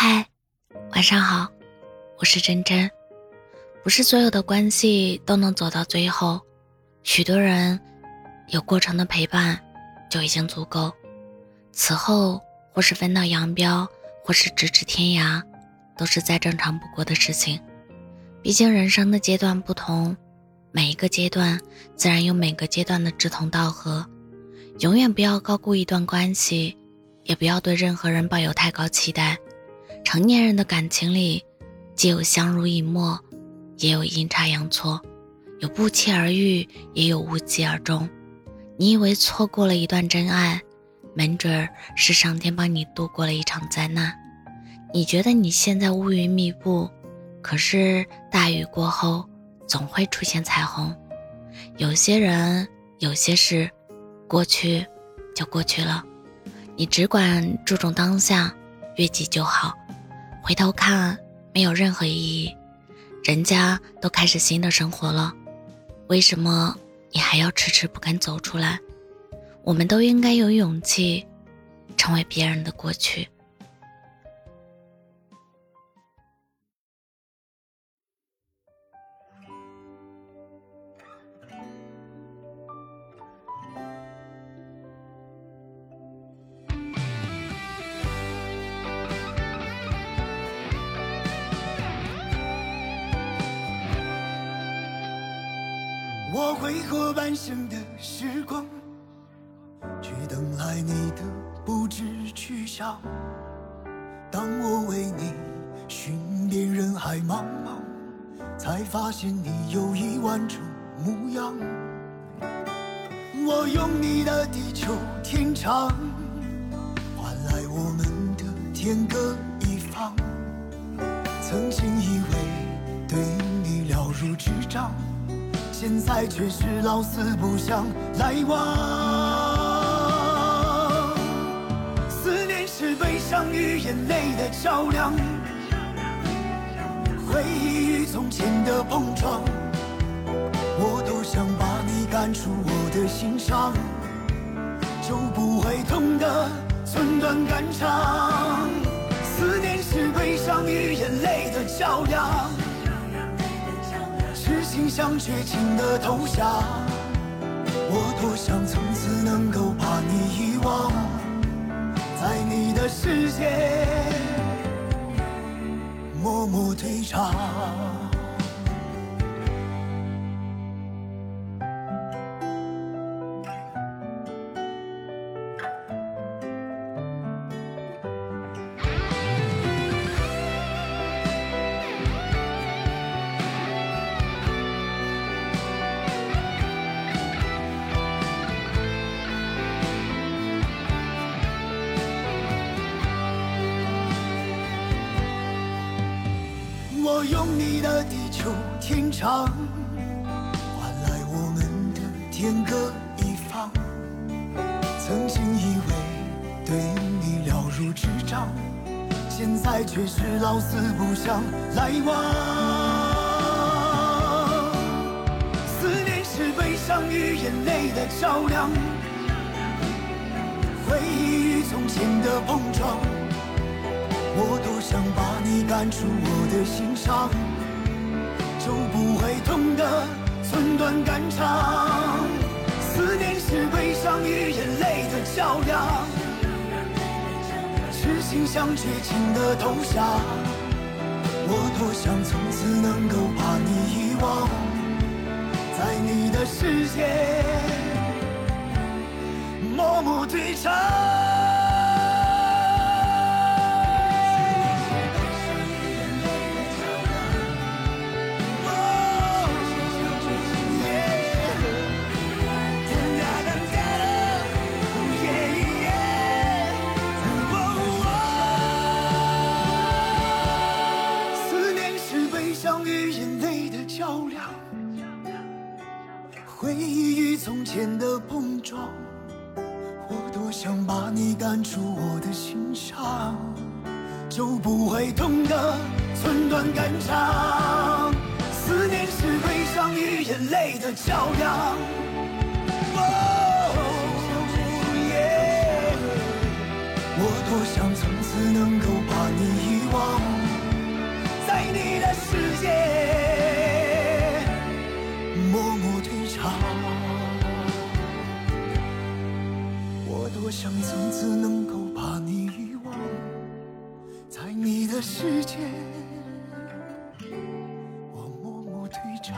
嗨，晚上好，我是真真。不是所有的关系都能走到最后，许多人有过程的陪伴就已经足够。此后或是分道扬镳，或是咫尺天涯，都是再正常不过的事情。毕竟人生的阶段不同，每一个阶段自然有每个阶段的志同道合。永远不要高估一段关系，也不要对任何人抱有太高期待。成年人的感情里，既有相濡以沫，也有阴差阳错，有不期而遇，也有无疾而终。你以为错过了一段真爱，没准儿是上天帮你度过了一场灾难。你觉得你现在乌云密布，可是大雨过后总会出现彩虹。有些人，有些事，过去就过去了，你只管注重当下，悦己就好。回头看没有任何意义，人家都开始新的生活了，为什么你还要迟迟不肯走出来？我们都应该有勇气，成为别人的过去。我挥霍半生的时光，却等来你的不知去向。当我为你寻遍人海茫茫，才发现你有一万种模样。我用你的地久天长，换来我们的天各一方。曾经以为对你了如指掌。现在却是老死不相来往。思念是悲伤与眼泪的较量，回忆与从前的碰撞，我多想把你赶出我的心上，就不会痛得寸断肝肠。思念是悲伤与眼泪的较量。像绝情的投降，我多想从此能够把你遗忘，在你的世界默默退场。我用你的地久天长，换来我们的天各一方。曾经以为对你了如指掌，现在却是老死不相来往。思念是悲伤与眼泪的较量，回忆与从前把你赶出我的心上，就不会痛得寸断肝肠。思念是悲伤与眼泪的较量，痴心像绝情的投降。我多想从此能够把你遗忘，在你的世界回忆与从前的碰撞，我多想把你赶出我的心上，就不会痛得寸断肝肠。思念是悲伤与眼泪的较量。我多想从此能够把你遗忘。忘，在你的世我想从此能够把你遗忘，在你的世界，我默默退场。